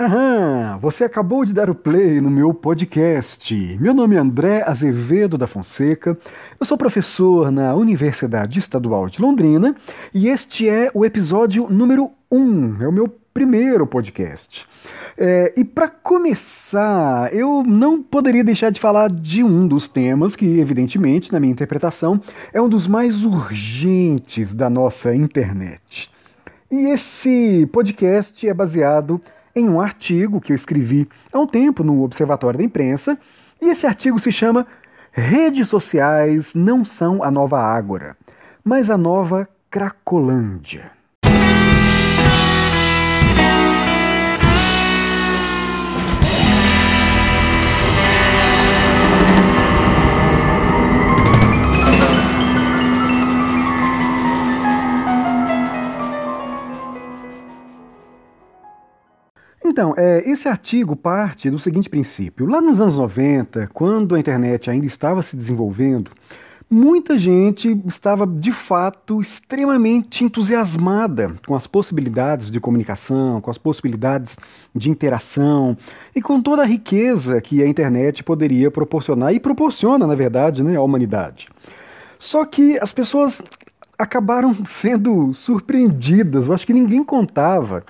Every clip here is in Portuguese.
Aham, você acabou de dar o play no meu podcast. Meu nome é André Azevedo da Fonseca, eu sou professor na Universidade Estadual de Londrina e este é o episódio número 1, é o meu primeiro podcast. É, e para começar, eu não poderia deixar de falar de um dos temas que, evidentemente, na minha interpretação, é um dos mais urgentes da nossa internet. E esse podcast é baseado em um artigo que eu escrevi há um tempo no Observatório da Imprensa, e esse artigo se chama Redes sociais não são a nova Ágora, mas a nova Cracolândia. Então, é, esse artigo parte do seguinte princípio. Lá nos anos 90, quando a internet ainda estava se desenvolvendo, muita gente estava de fato extremamente entusiasmada com as possibilidades de comunicação, com as possibilidades de interação e com toda a riqueza que a internet poderia proporcionar e proporciona, na verdade, né, à humanidade. Só que as pessoas acabaram sendo surpreendidas, eu acho que ninguém contava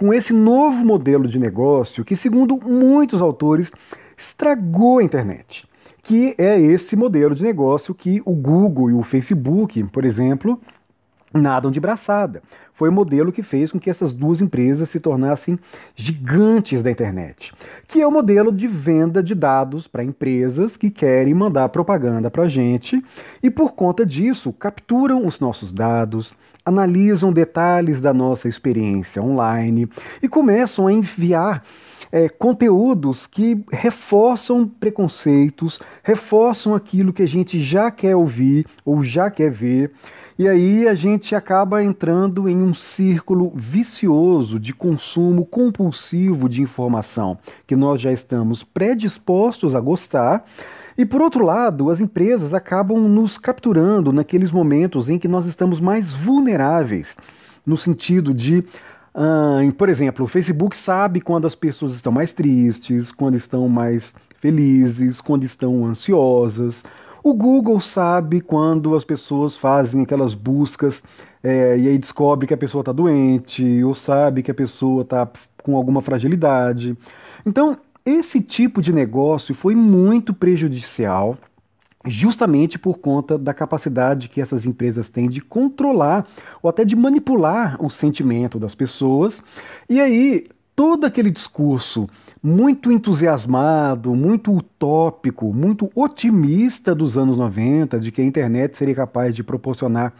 com esse novo modelo de negócio que, segundo muitos autores, estragou a internet. Que é esse modelo de negócio que o Google e o Facebook, por exemplo, nadam de braçada. Foi o modelo que fez com que essas duas empresas se tornassem gigantes da internet, que é o modelo de venda de dados para empresas que querem mandar propaganda para a gente e, por conta disso, capturam os nossos dados, analisam detalhes da nossa experiência online e começam a enviar é, conteúdos que reforçam preconceitos, reforçam aquilo que a gente já quer ouvir ou já quer ver. E aí a gente acaba entrando em um círculo vicioso de consumo compulsivo de informação que nós já estamos predispostos a gostar e por outro lado, as empresas acabam nos capturando naqueles momentos em que nós estamos mais vulneráveis, no sentido de, uh, por exemplo, o Facebook sabe quando as pessoas estão mais tristes, quando estão mais felizes, quando estão ansiosas. O Google sabe quando as pessoas fazem aquelas buscas é, e aí descobre que a pessoa está doente, ou sabe que a pessoa está com alguma fragilidade. Então, esse tipo de negócio foi muito prejudicial, justamente por conta da capacidade que essas empresas têm de controlar ou até de manipular o sentimento das pessoas. E aí, todo aquele discurso muito entusiasmado, muito utópico, muito otimista dos anos 90, de que a internet seria capaz de proporcionar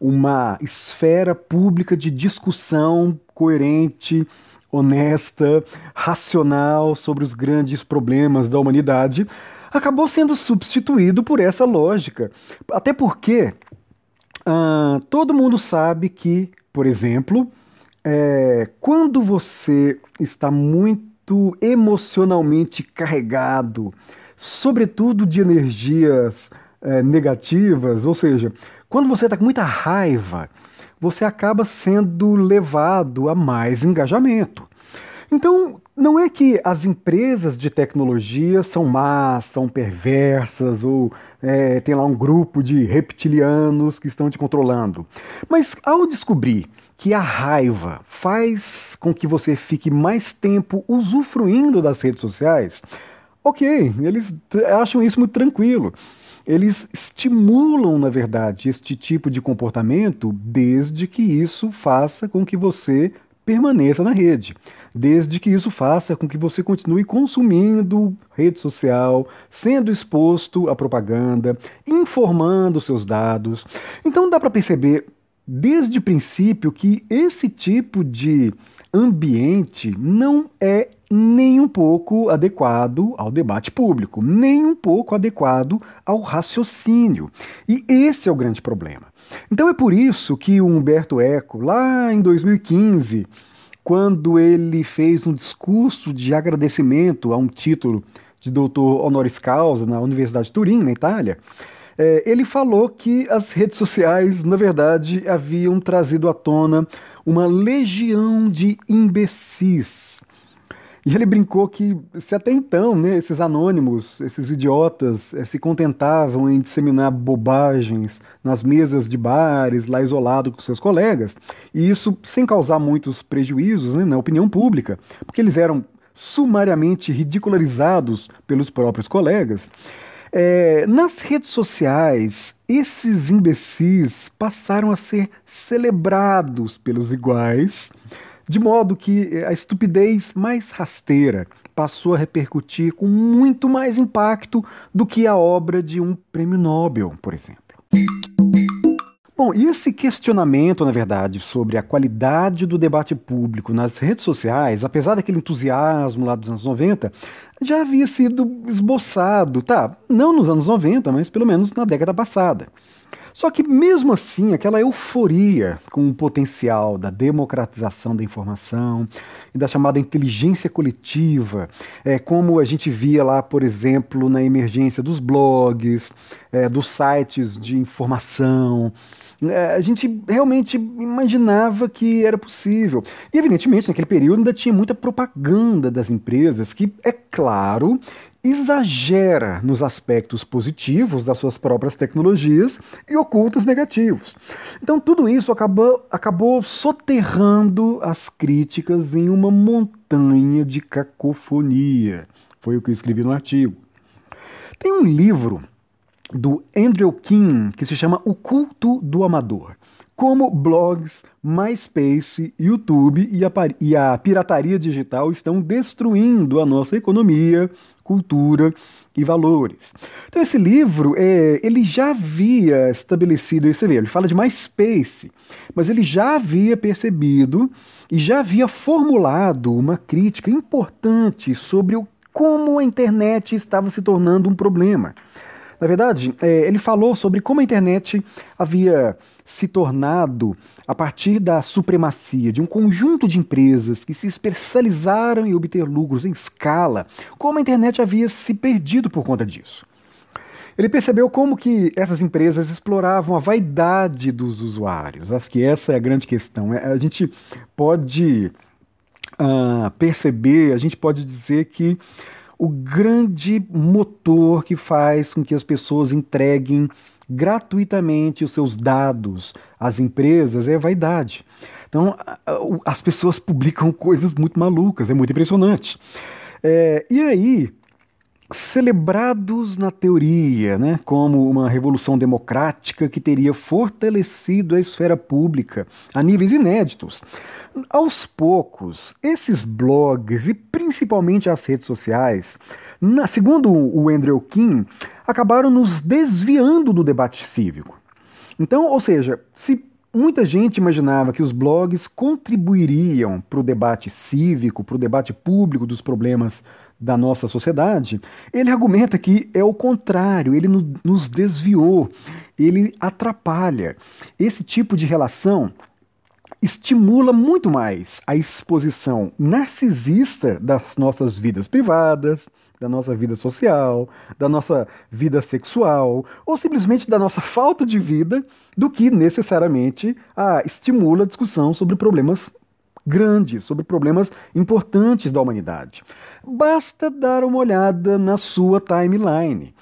uma esfera pública de discussão coerente, honesta, racional sobre os grandes problemas da humanidade, acabou sendo substituído por essa lógica. Até porque uh, todo mundo sabe que, por exemplo, é, quando você está muito emocionalmente carregado, sobretudo de energias é, negativas, ou seja, quando você está com muita raiva, você acaba sendo levado a mais engajamento. Então, não é que as empresas de tecnologia são más, são perversas, ou é, tem lá um grupo de reptilianos que estão te controlando. Mas ao descobrir que a raiva faz com que você fique mais tempo usufruindo das redes sociais, ok, eles acham isso muito tranquilo eles estimulam, na verdade, este tipo de comportamento desde que isso faça com que você permaneça na rede, desde que isso faça com que você continue consumindo rede social, sendo exposto à propaganda, informando seus dados. Então dá para perceber desde o princípio que esse tipo de ambiente não é nem um pouco adequado ao debate público, nem um pouco adequado ao raciocínio. E esse é o grande problema. Então é por isso que o Humberto Eco, lá em 2015, quando ele fez um discurso de agradecimento a um título de doutor honoris causa na Universidade de Turim, na Itália, é, ele falou que as redes sociais, na verdade, haviam trazido à tona uma legião de imbecis E ele brincou que, se até então, né, esses anônimos, esses idiotas, eh, se contentavam em disseminar bobagens nas mesas de bares, lá isolado com seus colegas, e isso sem causar muitos prejuízos né, na opinião pública, porque eles eram sumariamente ridicularizados pelos próprios colegas. É, nas redes sociais, esses imbecis passaram a ser celebrados pelos iguais de modo que a estupidez mais rasteira passou a repercutir com muito mais impacto do que a obra de um prêmio Nobel, por exemplo. Bom, e esse questionamento, na verdade, sobre a qualidade do debate público nas redes sociais, apesar daquele entusiasmo lá dos anos 90, já havia sido esboçado, tá? Não nos anos 90, mas pelo menos na década passada. Só que, mesmo assim, aquela euforia com o potencial da democratização da informação e da chamada inteligência coletiva, é, como a gente via lá, por exemplo, na emergência dos blogs, é, dos sites de informação, é, a gente realmente imaginava que era possível. E, evidentemente, naquele período ainda tinha muita propaganda das empresas, que, é claro, exagera nos aspectos positivos das suas próprias tecnologias e oculta os negativos. Então, tudo isso acabou, acabou soterrando as críticas em uma montanha de cacofonia. Foi o que eu escrevi no artigo. Tem um livro do Andrew King que se chama O Culto do Amador como blogs, MySpace, YouTube e a, e a, pirataria digital estão destruindo a nossa economia, cultura e valores. Então esse livro, é, ele já havia estabelecido, você vê, ele fala de MySpace, mas ele já havia percebido e já havia formulado uma crítica importante sobre o, como a internet estava se tornando um problema. Na verdade, é, ele falou sobre como a internet havia se tornado, a partir da supremacia de um conjunto de empresas que se especializaram em obter lucros em escala, como a internet havia se perdido por conta disso. Ele percebeu como que essas empresas exploravam a vaidade dos usuários. Acho que essa é a grande questão. É, a gente pode uh, perceber, a gente pode dizer que o grande motor que faz com que as pessoas entreguem gratuitamente os seus dados às empresas é vaidade. Então, as pessoas publicam coisas muito malucas, é muito impressionante. É, e aí, celebrados na teoria, né, como uma revolução democrática que teria fortalecido a esfera pública a níveis inéditos. Aos poucos, esses blogs e principalmente as redes sociais, na, segundo o Andrew King, acabaram nos desviando do debate cívico. Então, ou seja, se muita gente imaginava que os blogs contribuiriam para o debate cívico, para o debate público dos problemas da nossa sociedade, ele argumenta que é o contrário, ele nos desviou, ele atrapalha. Esse tipo de relação estimula muito mais a exposição narcisista das nossas vidas privadas, da nossa vida social, da nossa vida sexual, ou simplesmente da nossa falta de vida, do que necessariamente a, estimula a discussão sobre problemas grandes, sobre problemas importantes da humanidade. Basta dar uma olhada na sua timeline.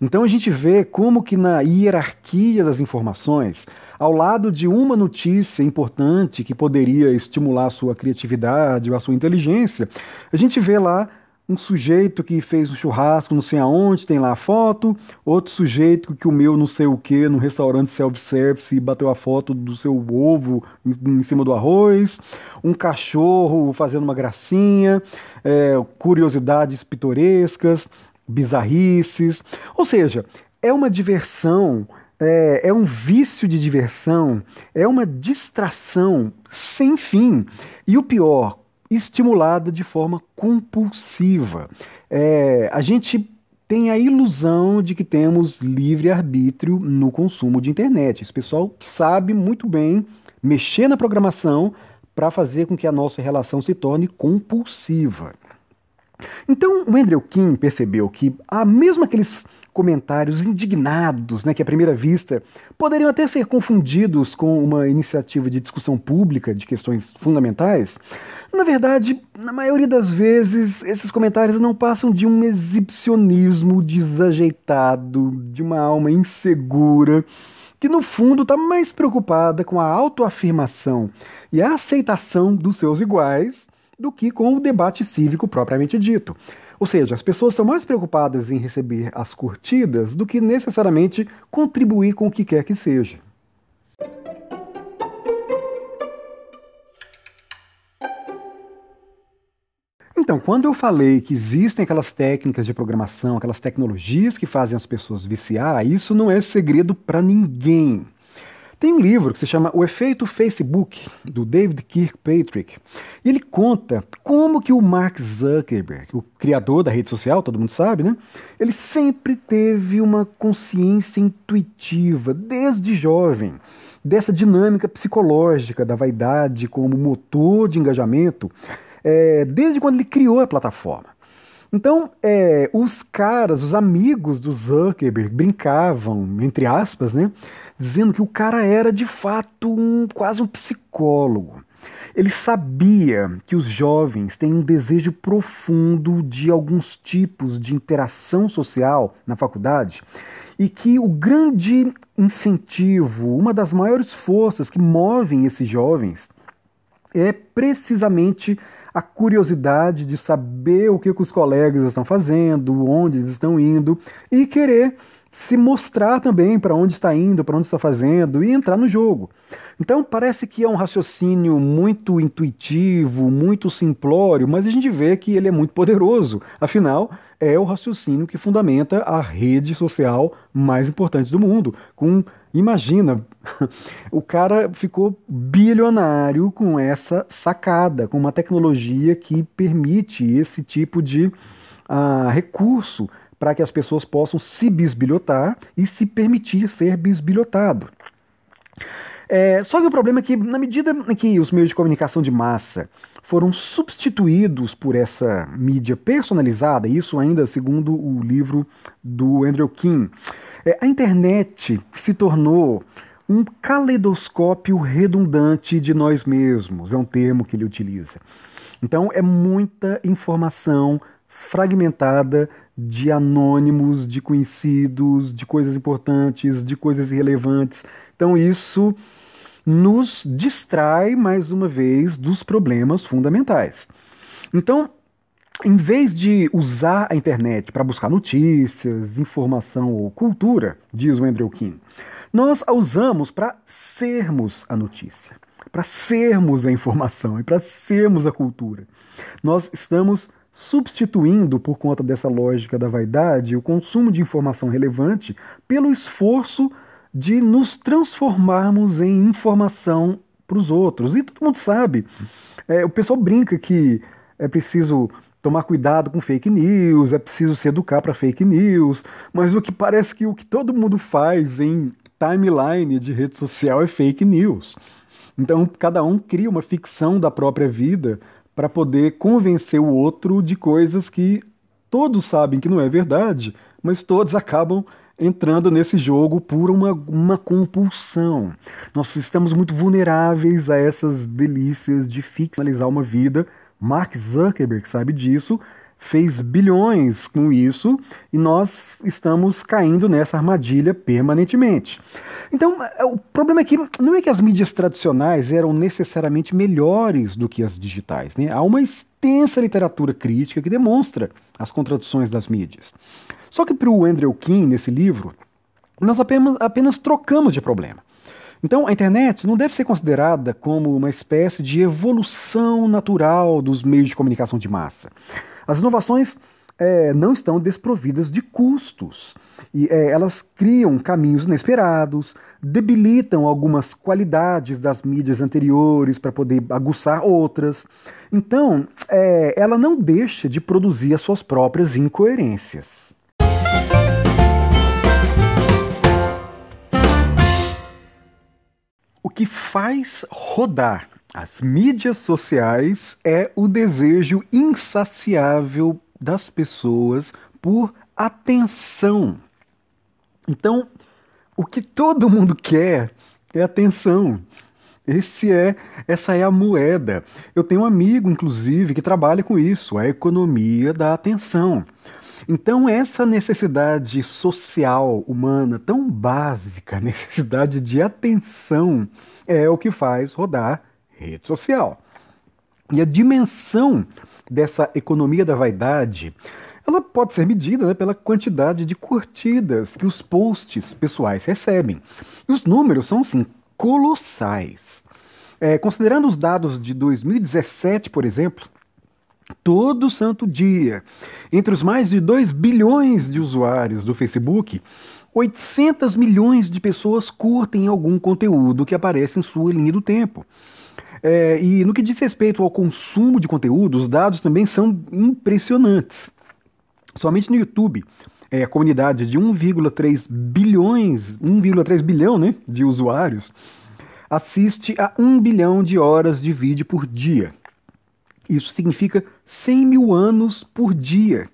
Então a gente vê como que na hierarquia das informações, ao lado de uma notícia importante que poderia estimular a sua criatividade ou a sua inteligência, a gente vê lá um sujeito que fez um churrasco não sei aonde, tem lá a foto, outro sujeito que comeu não sei o que no restaurante self-service e bateu a foto do seu ovo em, cima do arroz, um cachorro fazendo uma gracinha, é, curiosidades pitorescas, bizarrices, ou seja, é uma diversão, é, é um vício de diversão, é uma distração sem fim. E o pior, estimulada de forma compulsiva. É, a gente tem a ilusão de que temos livre arbítrio no consumo de internet. Esse pessoal sabe muito bem mexer na programação para fazer com que a nossa relação se torne compulsiva. Então, o Andrew King percebeu que, a mesmo aqueles comentários indignados, né, que à primeira vista poderiam até ser confundidos com uma iniciativa de discussão pública de questões fundamentais, na verdade, na maioria das vezes, esses comentários não passam de um exibicionismo desajeitado, de uma alma insegura, que no fundo está mais preocupada com a autoafirmação e a aceitação dos seus iguais do que com o debate cívico propriamente dito. Ou seja, as pessoas estão mais preocupadas em receber as curtidas do que necessariamente contribuir com o que quer que seja. Então, quando eu falei que existem aquelas técnicas de programação, aquelas tecnologias que fazem as pessoas viciar, isso não é segredo para ninguém. Tem um livro que se chama O Efeito Facebook, do David Kirkpatrick, e ele conta como que o Mark Zuckerberg, o criador da rede social, todo mundo sabe, né? Ele sempre teve uma consciência intuitiva, desde jovem, dessa dinâmica psicológica da vaidade como motor de engajamento, é, desde quando ele criou a plataforma. Então, é, os caras, os amigos do Zuckerberg brincavam, entre aspas, né, dizendo que o cara era de fato um, quase um psicólogo. Ele sabia que os jovens têm um desejo profundo de alguns tipos de interação social na faculdade e que o grande incentivo, uma das maiores forças que movem esses jovens é precisamente a curiosidade de saber o que, os colegas estão fazendo, onde eles estão indo e querer se mostrar também para onde está indo, para onde está fazendo e entrar no jogo. Então parece que é um raciocínio muito intuitivo, muito simplório, mas a gente vê que ele é muito poderoso. Afinal, é o raciocínio que fundamenta a rede social mais importante do mundo, com Imagina, o cara ficou bilionário com essa sacada, com uma tecnologia que permite esse tipo de uh, recurso para que as pessoas possam se bisbilhotar e se permitir ser bisbilhotado. É, só que o problema é que, na medida que os meios de comunicação de massa foram substituídos por essa mídia personalizada, isso ainda segundo o livro do Andrew King, é, a internet se tornou um caleidoscópio redundante de nós mesmos, é um termo que ele utiliza. Então é muita informação fragmentada de anônimos, de conhecidos, de coisas importantes, de coisas irrelevantes. Então isso nos distrai mais uma vez dos problemas fundamentais. Então, em vez de usar a internet para buscar notícias, informação ou cultura, diz o Andrew King, nós a usamos para sermos a notícia, para sermos a informação e para sermos a cultura. Nós estamos substituindo, por conta dessa lógica da vaidade, o consumo de informação relevante pelo esforço de nos transformarmos em informação para os outros. E todo mundo sabe, é, o pessoal brinca que é preciso tomar cuidado com fake news, é preciso se educar para fake news, mas o que parece que o que todo mundo faz em timeline de rede social é fake news. Então, cada um cria uma ficção da própria vida para poder convencer o outro de coisas que todos sabem que não é verdade, mas todos acabam entrando nesse jogo por uma, uma compulsão. Nós estamos muito vulneráveis a essas delícias de ficcionalizar uma vida Mark Zuckerberg sabe disso, fez bilhões com isso e nós estamos caindo nessa armadilha permanentemente. Então, é, o problema é que não é que as mídias tradicionais eram necessariamente melhores do que as digitais. Né? Há uma extensa literatura crítica que demonstra as contradições das mídias. Só que para o Andrew King, nesse livro, nós apenas, apenas trocamos de problema. Então, a internet não deve ser considerada como uma espécie de evolução natural dos meios de comunicação de massa. As inovações é, não estão desprovidas de custos. E é, elas criam caminhos inesperados, debilitam algumas qualidades das mídias anteriores para poder aguçar outras. Então, é, ela não deixa de produzir as suas próprias incoerências. O que faz rodar as mídias sociais é o desejo insaciável das pessoas por atenção. Então, o que todo mundo quer é atenção. Esse é, essa é a moeda. Eu tenho um amigo, inclusive, que trabalha com isso, a economia da atenção. Então, essa necessidade social humana tão básica, necessidade de atenção, é o que faz rodar rede social. E a dimensão dessa economia da vaidade, ela pode ser medida né, pela quantidade de curtidas que os posts pessoais recebem. E os números são, assim, colossais. É, considerando os dados de 2017, por exemplo, todo santo dia, entre os mais de 2 bilhões de usuários do Facebook, 800 milhões de pessoas curtem algum conteúdo que aparece em sua linha do tempo. É, e no que diz respeito ao consumo de conteúdo, os dados também são impressionantes. Somente no YouTube, é, a comunidade de 1,3 bilhões, 1,3 bilhão né, de usuários, assiste a 1 bilhão de horas de vídeo por dia. Isso significa 100 mil anos por dia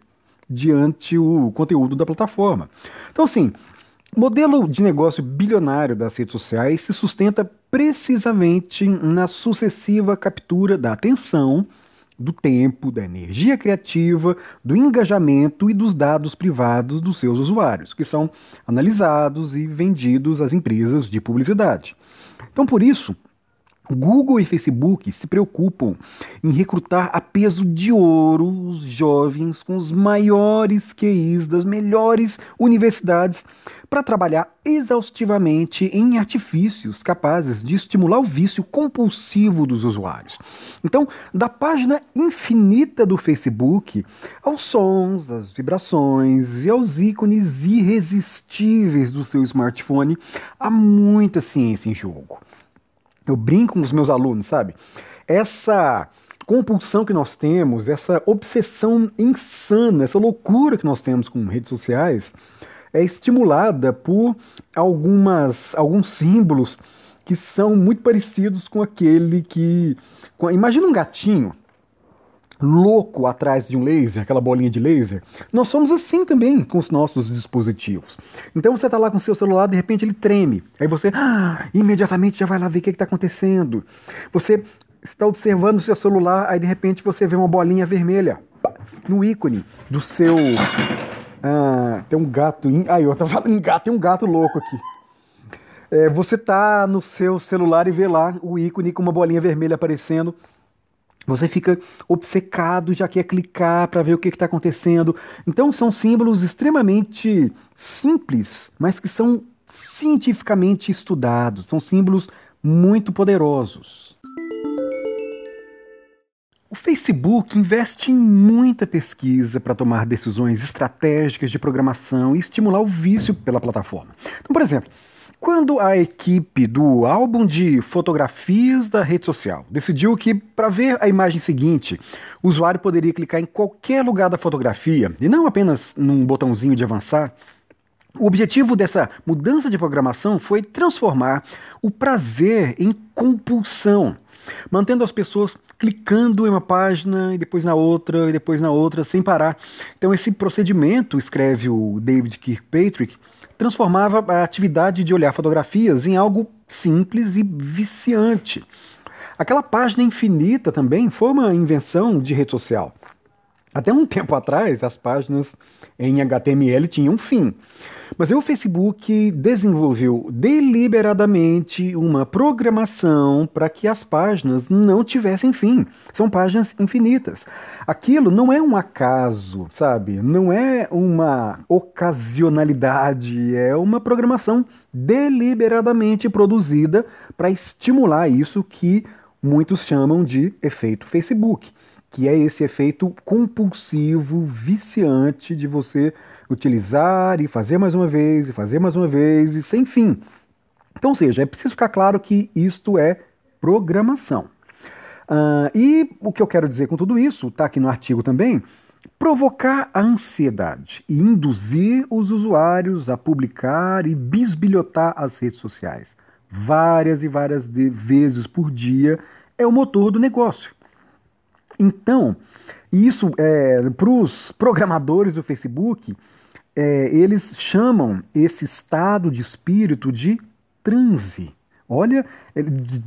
diante o conteúdo da plataforma. Então, assim, o modelo de negócio bilionário das redes sociais se sustenta precisamente na sucessiva captura da atenção, do tempo, da energia criativa, do engajamento e dos dados privados dos seus usuários, que são analisados e vendidos às empresas de publicidade. Então, por isso, Google e Facebook se preocupam em recrutar a peso de ouro os jovens com os maiores QIs das melhores universidades para trabalhar exaustivamente em artifícios capazes de estimular o vício compulsivo dos usuários. Então, da página infinita do Facebook aos sons, às vibrações e aos ícones irresistíveis do seu smartphone, há muita ciência em jogo. Eu brinco com os meus alunos, sabe? Essa compulsão que nós temos, essa obsessão insana, essa loucura que nós temos com redes sociais, é estimulada por algumas, alguns símbolos que são muito parecidos com aquele que. Com, imagina um gatinho louco atrás de um laser, aquela bolinha de laser. Nós somos assim também com os nossos dispositivos. Então você está lá com o seu celular, de repente ele treme. Aí você ah, imediatamente já vai lá ver o que está acontecendo. Você está observando o seu celular, aí de repente você vê uma bolinha vermelha no ícone do seu. Ah, tem um gato. Aí eu tava falando em gato, tem um gato louco aqui. É, você tá no seu celular e vê lá o ícone com uma bolinha vermelha aparecendo. Você fica obcecado, já quer clicar para ver o que está acontecendo. Então, são símbolos extremamente simples, mas que são cientificamente estudados. São símbolos muito poderosos. O Facebook investe em muita pesquisa para tomar decisões estratégicas de programação e estimular o vício pela plataforma. Então, por exemplo, quando a equipe do álbum de fotografias da rede social decidiu que, para ver a imagem seguinte, o usuário poderia clicar em qualquer lugar da fotografia e não apenas num botãozinho de avançar, o objetivo dessa mudança de programação foi transformar o prazer em compulsão, mantendo as pessoas clicando em uma página e depois na outra e depois na outra sem parar. Então esse procedimento, escreve o David Kirkpatrick, transformava a atividade de olhar fotografias em algo simples e viciante. Aquela página infinita também foi uma invenção de rede social. Até um tempo atrás, as páginas em HTML tinham um fim. Mas o Facebook desenvolveu deliberadamente uma programação para que as páginas não tivessem fim. São páginas infinitas. Aquilo não é um acaso, sabe? Não é uma ocasionalidade, é uma programação deliberadamente produzida para estimular isso que muitos chamam de efeito Facebook que é esse efeito compulsivo, viciante de você utilizar e fazer mais uma vez, e fazer mais uma vez, e sem fim. Então, ou seja, é preciso ficar claro que isto é programação. Uh, e o que eu quero dizer com tudo isso, está aqui no artigo também, provocar a ansiedade e induzir os usuários a publicar e bisbilhotar as redes sociais várias e várias vezes por dia é o motor do negócio. Então, isso é, para os programadores do Facebook é, eles chamam esse estado de espírito de transe. Olha,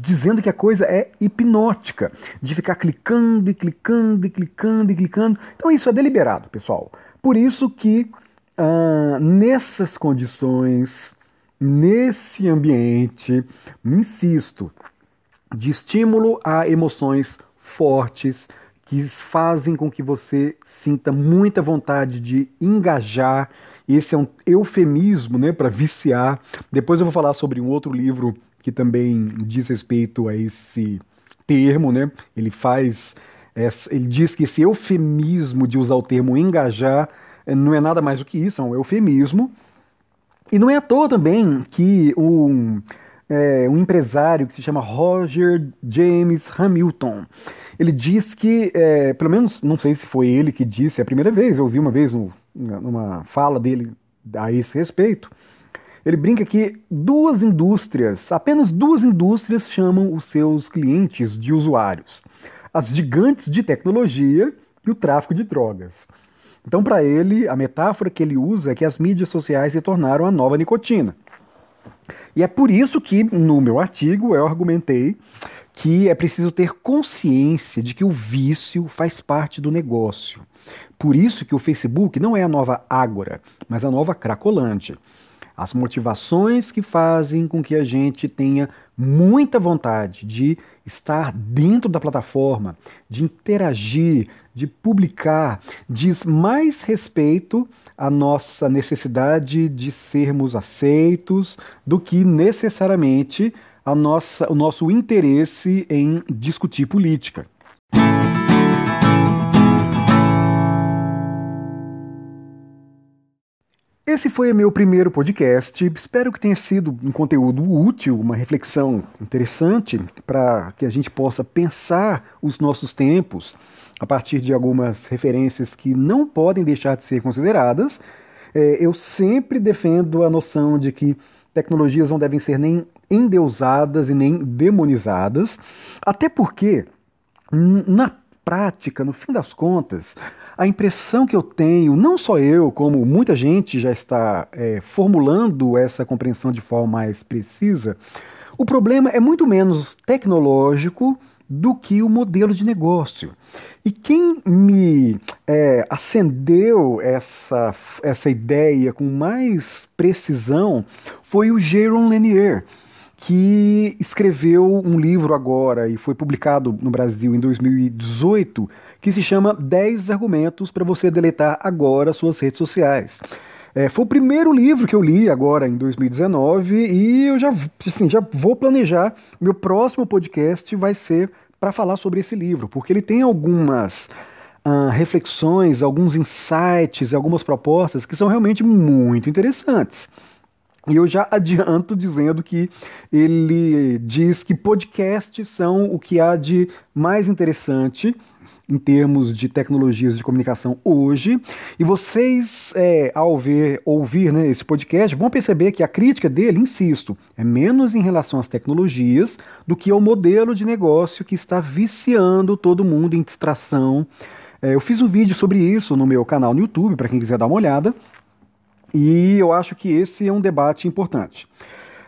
dizendo que a coisa é hipnótica, de ficar clicando e clicando e clicando e clicando. Então isso é deliberado, pessoal. Por isso que ah, nessas condições, nesse ambiente, insisto, de estímulo a emoções fortes que fazem com que você sinta muita vontade de engajar. Esse é um eufemismo né, para viciar. Depois eu vou falar sobre um outro livro que também diz respeito a esse termo. Né? Ele faz. Ele diz que esse eufemismo de usar o termo engajar eh, não é nada mais do que isso, é um eufemismo. E não é à toa também que um, é, um empresário que se chama Roger James Hamilton, ele diz que, é, pelo menos, não sei se foi ele que disse a primeira vez, eu ouvi uma vez numa fala dele a esse respeito, ele brinca que duas indústrias, apenas duas indústrias chamam os seus clientes de usuários: as gigantes de tecnologia e o tráfico de drogas. Então, para ele, a metáfora que ele usa é que as mídias sociais se tornaram a nova nicotina. E é por isso que, no meu artigo, eu argumentei que é preciso ter consciência de que o vício faz parte do negócio. Por isso que o Facebook não é a nova Ágora, mas a nova Cracolante. As motivações que fazem com que a gente tenha muita vontade de estar dentro da plataforma, de interagir, de publicar, diz mais respeito à nossa necessidade de sermos aceitos do que necessariamente a nossa, o nosso interesse em discutir política. Esse foi meu primeiro podcast. Espero que tenha sido um conteúdo útil, uma reflexão interessante para que a gente possa pensar os nossos tempos a partir de algumas referências que não podem deixar de ser consideradas. É, eu sempre defendo a noção de que tecnologias não devem ser nem endeusadas e nem demonizadas, até porque, na prática, no fim das contas, a impressão que eu tenho, não só eu, como muita gente já está é, formulando essa compreensão de forma mais precisa, o problema é muito menos tecnológico do que o modelo de negócio. E quem me é, acendeu essa, essa ideia com mais precisão foi o Jérôme Lanier, que escreveu um livro agora e foi publicado no Brasil em 2018, que se chama 10 argumentos para você deletar agora suas redes sociais. É, foi o primeiro livro que eu li agora em 2019 e eu já, assim, já vou planejar. Meu próximo podcast vai ser para falar sobre esse livro, porque ele tem algumas uh, reflexões, alguns insights, algumas propostas que são realmente muito interessantes. E eu já adianto dizendo que ele diz que podcasts são o que há de mais interessante em termos de tecnologias de comunicação hoje. E vocês, é, ao ver, ouvir né, esse podcast, vão perceber que a crítica dele, insisto, é menos em relação às tecnologias do que ao modelo de negócio que está viciando todo mundo em distração. É, eu fiz um vídeo sobre isso no meu canal no YouTube, para quem quiser dar uma olhada. E eu acho que esse é um debate importante.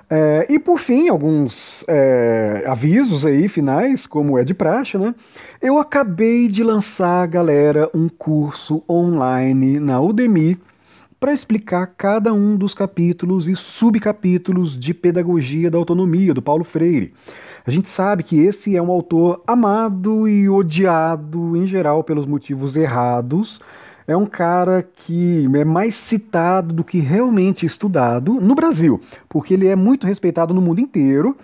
É, e por fim, alguns é, avisos aí finais, como é de praxe, né? Eu acabei de lançar, galera, um curso online na Udemy para explicar cada um dos capítulos e subcapítulos de Pedagogia da Autonomia do Paulo Freire. A gente sabe que esse é um autor amado e odiado em geral pelos motivos errados é um cara que é mais citado do que realmente estudado no Brasil, porque ele é muito respeitado no mundo inteiro.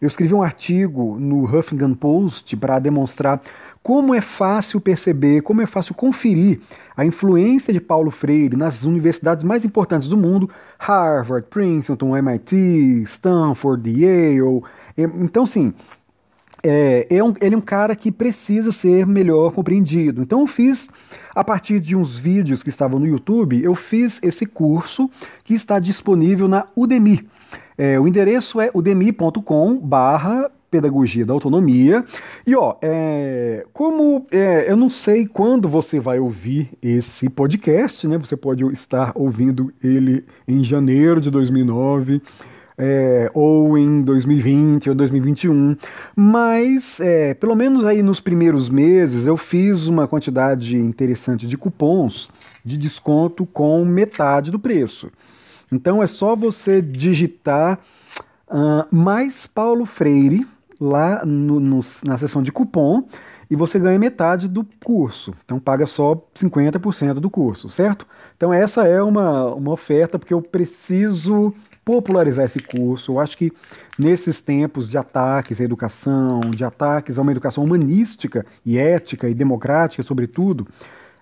Eu escrevi um artigo no Huffington Post para demonstrar como é fácil perceber, como é fácil conferir a influência de Paulo Freire nas universidades mais importantes do mundo, Harvard, Princeton, MIT, Stanford, Yale. Então, sim, é, é um, ele é um cara que precisa ser melhor compreendido. Então eu fiz, a partir de uns vídeos que estavam no YouTube, eu fiz esse curso que está disponível na Udemy. É, o endereço é udemy.com barra Pedagogia da Autonomia. E ó, é, como é, eu não sei quando você vai ouvir esse podcast, né? Você pode estar ouvindo ele em janeiro de 2009. É, ou em 2020 ou 2021, mas é, pelo menos aí nos primeiros meses eu fiz uma quantidade interessante de cupons de desconto com metade do preço. Então é só você digitar uh, mais Paulo Freire lá no, no, na seção de cupom e você ganha metade do curso. Então paga só 50% do curso, certo? Então essa é uma, uma oferta porque eu preciso popularizar esse curso. Eu acho que nesses tempos de ataques à educação, de ataques a uma educação humanística e ética e democrática, sobretudo,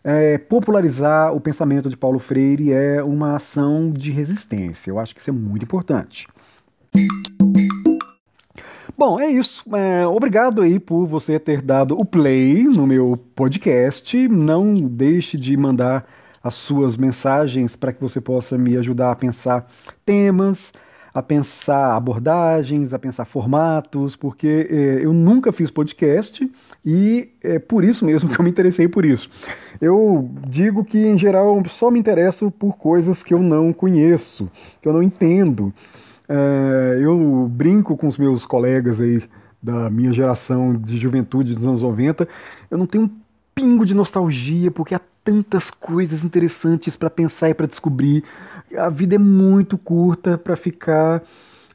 é, popularizar o pensamento de Paulo Freire é uma ação de resistência. Eu acho que isso é muito importante. Bom, é isso. É, obrigado aí por você ter dado o play no meu podcast. Não deixe de mandar as suas mensagens para que você possa me ajudar a pensar temas, a pensar abordagens, a pensar formatos, porque é, eu nunca fiz podcast e é por isso mesmo que eu me interessei por isso. Eu digo que, em geral, eu só me interesso por coisas que eu não conheço, que eu não entendo. É, eu brinco com os meus colegas aí da minha geração de juventude dos anos 90, eu não tenho um pingo de nostalgia, porque há tantas coisas interessantes para pensar e para descobrir. A vida é muito curta para ficar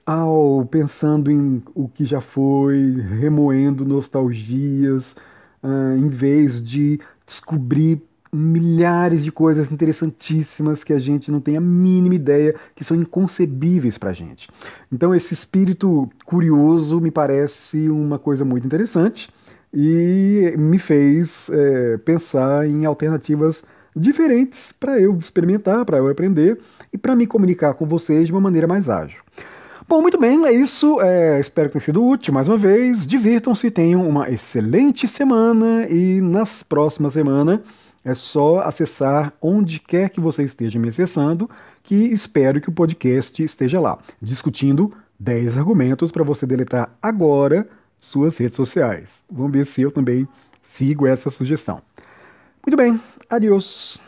ao pensando em o que já foi, remoendo nostalgias, uh, em vez de descobrir milhares de coisas interessantíssimas que a gente não tem a mínima ideia, que são inconcebíveis para a gente. Então, esse espírito curioso me parece uma coisa muito interessante e me fez é, pensar em alternativas diferentes para eu experimentar, para eu aprender e para me comunicar com vocês de uma maneira mais ágil. Bom, muito bem, é isso. É, espero que tenha sido útil mais uma vez. Divirtam-se, tenham uma excelente semana e nas próximas semanas é só acessar onde quer que você esteja me acessando, que espero que o podcast esteja lá, discutindo 10 argumentos para você deletar agora suas redes sociais. Vamos ver se eu também sigo essa sugestão. Muito bem, adiós.